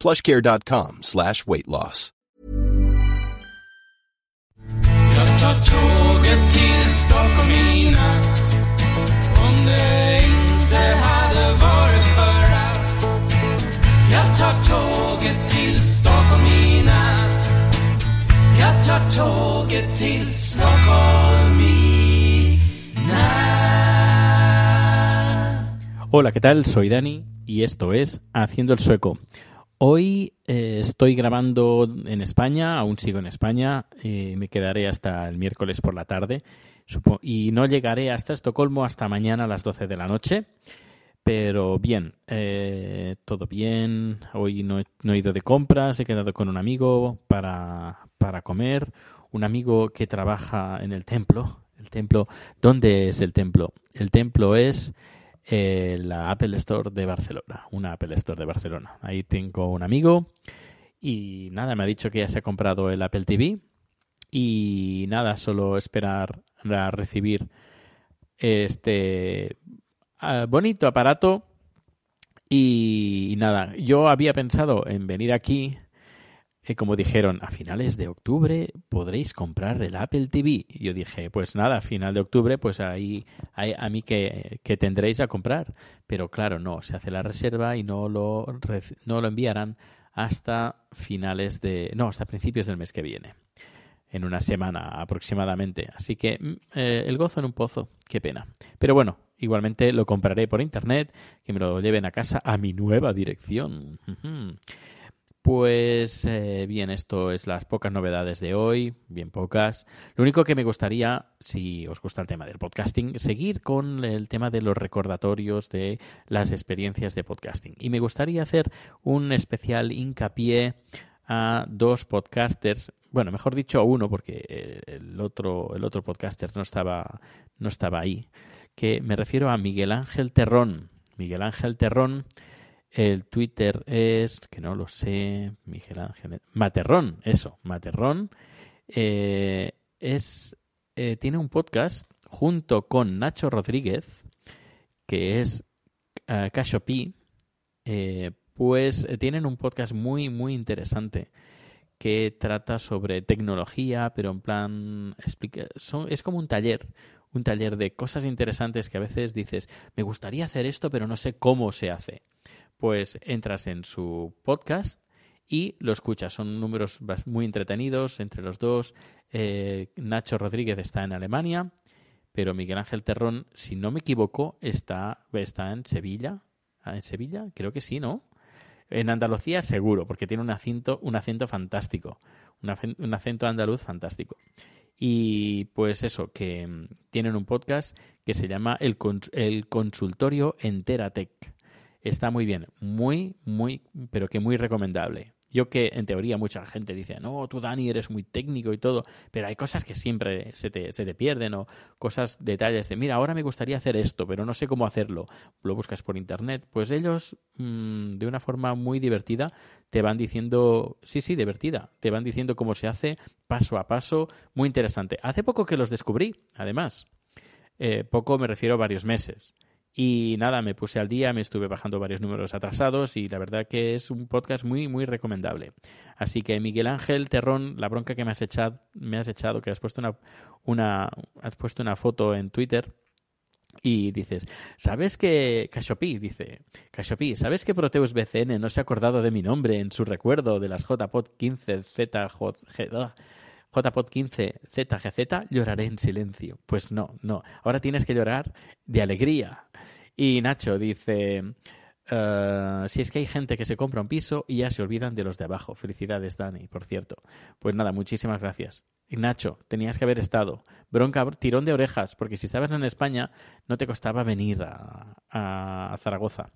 plushcare.com slash weight loss. Jag tar tåget till Stockholm i natt Om det inte hade varit för att Jag tar tåget till Stockholm i natt Jag tar tåget till Stockholm i natt Hola, ¿qué tal? Soy Dani y esto es Haciendo el Sueco. Hoy eh, estoy grabando en España, aún sigo en España, me quedaré hasta el miércoles por la tarde y no llegaré hasta Estocolmo hasta mañana a las 12 de la noche. Pero bien, eh, todo bien. Hoy no he, no he ido de compras, he quedado con un amigo para, para comer. Un amigo que trabaja en el templo. El templo, ¿dónde es el templo? El templo es eh, la Apple Store de Barcelona, una Apple Store de Barcelona. Ahí tengo un amigo y nada, me ha dicho que ya se ha comprado el Apple TV y nada, solo esperar a recibir este ah, bonito aparato y, nada, yo había pensado en venir aquí como dijeron, a finales de octubre podréis comprar el Apple TV. Y yo dije, pues nada, a final de octubre, pues ahí, ahí a mí que, que tendréis a comprar. Pero claro, no, se hace la reserva y no lo, no lo enviarán hasta finales de... No, hasta principios del mes que viene. En una semana aproximadamente. Así que mm, eh, el gozo en un pozo, qué pena. Pero bueno, igualmente lo compraré por internet, que me lo lleven a casa a mi nueva dirección. Pues eh, bien, esto es las pocas novedades de hoy, bien pocas. Lo único que me gustaría, si os gusta el tema del podcasting, seguir con el tema de los recordatorios de las experiencias de podcasting. Y me gustaría hacer un especial hincapié a dos podcasters, bueno, mejor dicho a uno, porque eh, el otro, el otro podcaster no estaba, no estaba ahí, que me refiero a Miguel Ángel Terrón. Miguel Ángel Terrón el Twitter es, que no lo sé, Miguel Ángel. Materrón, eso, Materrón. eh, es, eh, tiene un podcast junto con Nacho Rodríguez, que es uh, eh, pues tienen un podcast muy, muy interesante que trata sobre tecnología, pero en plan. Explica, es como un taller. Un taller de cosas interesantes que a veces dices, me gustaría hacer esto, pero no sé cómo se hace pues entras en su podcast y lo escuchas. Son números muy entretenidos entre los dos. Eh, Nacho Rodríguez está en Alemania, pero Miguel Ángel Terrón, si no me equivoco, está, está en Sevilla. Ah, ¿En Sevilla? Creo que sí, ¿no? En Andalucía seguro, porque tiene un acento, un acento fantástico. Un, acento andaluz fantástico. Y pues eso, que mm, tienen un podcast que se llama El, el Consultorio Enteratec. Está muy bien, muy, muy, pero que muy recomendable. Yo que en teoría mucha gente dice, no, tú Dani eres muy técnico y todo, pero hay cosas que siempre se te, se te pierden o cosas, detalles de, mira, ahora me gustaría hacer esto, pero no sé cómo hacerlo. Lo buscas por internet. Pues ellos, mmm, de una forma muy divertida, te van diciendo, sí, sí, divertida, te van diciendo cómo se hace paso a paso, muy interesante. Hace poco que los descubrí, además. Eh, poco me refiero a varios meses. Y nada, me puse al día, me estuve bajando varios números atrasados y la verdad que es un podcast muy, muy recomendable. Así que Miguel Ángel Terrón, la bronca que me has echado, me has echado que has puesto una, una, has puesto una foto en Twitter Y dices, ¿sabes que Cassiopi dice, Cassiopi, ¿sabes que Proteus BCN no se ha acordado de mi nombre en su recuerdo de las JPod 15 Z JPod 15 ZGZ? Lloraré en silencio. Pues no, no. Ahora tienes que llorar de alegría. Y Nacho dice, eh, si es que hay gente que se compra un piso y ya se olvidan de los de abajo. Felicidades, Dani, por cierto. Pues nada, muchísimas gracias. Y Nacho, tenías que haber estado. Bronca, tirón de orejas, porque si estabas en España no te costaba venir a, Zaragoza.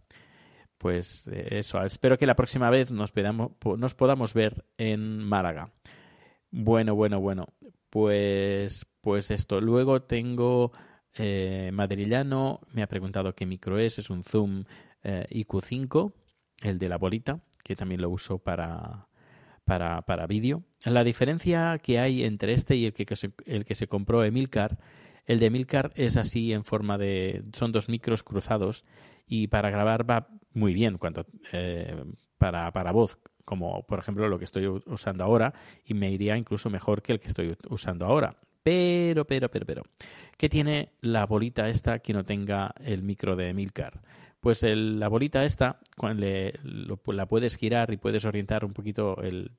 Pues eh, eso, espero que la próxima vez nos, podamos, nos podamos ver en Málaga. Bueno, bueno, bueno. Pues, pues esto. Luego tengo eh, Madrillano, me ha preguntado qué micro es, es un Zoom eh, IQ5, el de la bolita, que también lo uso para, para, para vídeo. La diferencia que hay entre este y el que, se, el que se compró Emilcar, el de Emilcar es así en forma de... son dos micros cruzados y para grabar va muy bien cuando, eh, para, para voz, como por ejemplo lo que estoy usando ahora y me iría incluso mejor que el que estoy usando ahora. Pero, pero, pero, pero, ¿qué tiene la bolita esta que no tenga el micro de Emilcar? Pues la bolita esta, cuando la puedes girar y puedes orientar un poquito el,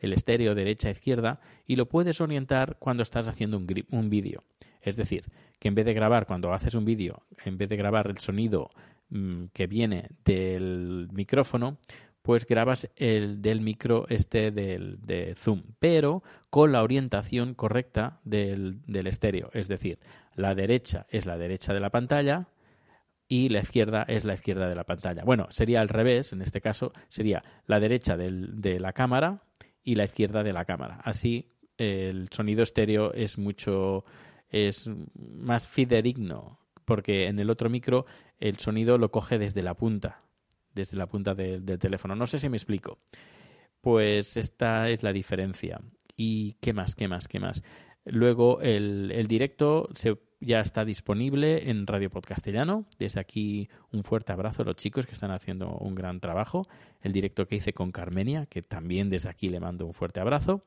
estéreo derecha-izquierda y lo puedes orientar cuando estás haciendo un, un vídeo. Es decir, que en vez de grabar, cuando haces un vídeo, en vez de grabar el sonido mm, que viene del micrófono, pues grabas el del micro este del, de Zoom, pero con la orientación correcta del, del estéreo. Es decir, la derecha es la derecha de la pantalla, y la izquierda es la izquierda de la pantalla. Bueno, sería al revés, en este caso sería la derecha del, de la cámara y la izquierda de la cámara. Así el sonido estéreo es mucho es más fidedigno porque en el otro micro el sonido lo coge desde la punta, desde la punta del teléfono. No sé si me explico. Pues esta es la diferencia. ¿Y qué más? ¿Qué más? ¿Qué más? Luego el, directo se ya está disponible en Radio Podcastellano. Desde aquí un fuerte abrazo a los chicos que están haciendo un gran trabajo. El directo que hice con Carmenia, que también desde aquí le mando un fuerte abrazo.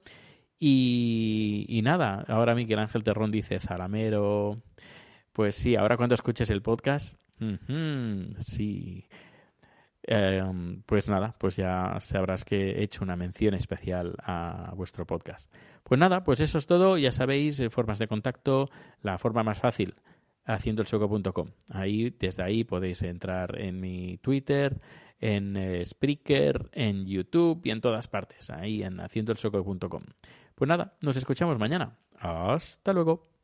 Y, nada, ahora Miguel Ángel Terrón dice Zalamero. Pues sí, ahora cuando escuches el podcast, sí, Em, pues nada, pues ya sabrás que he hecho una mención especial a vuestro podcast. Pues nada, pues eso es todo. Ya sabéis, eh, formas de contacto, la forma más fácil, haciendoelsoco.com. Ahí, desde ahí podéis entrar en mi Twitter, en eh, Spreaker, en YouTube y en todas partes, ahí en haciendoelsoco.com. Pues nada, nos escuchamos mañana. Hasta luego.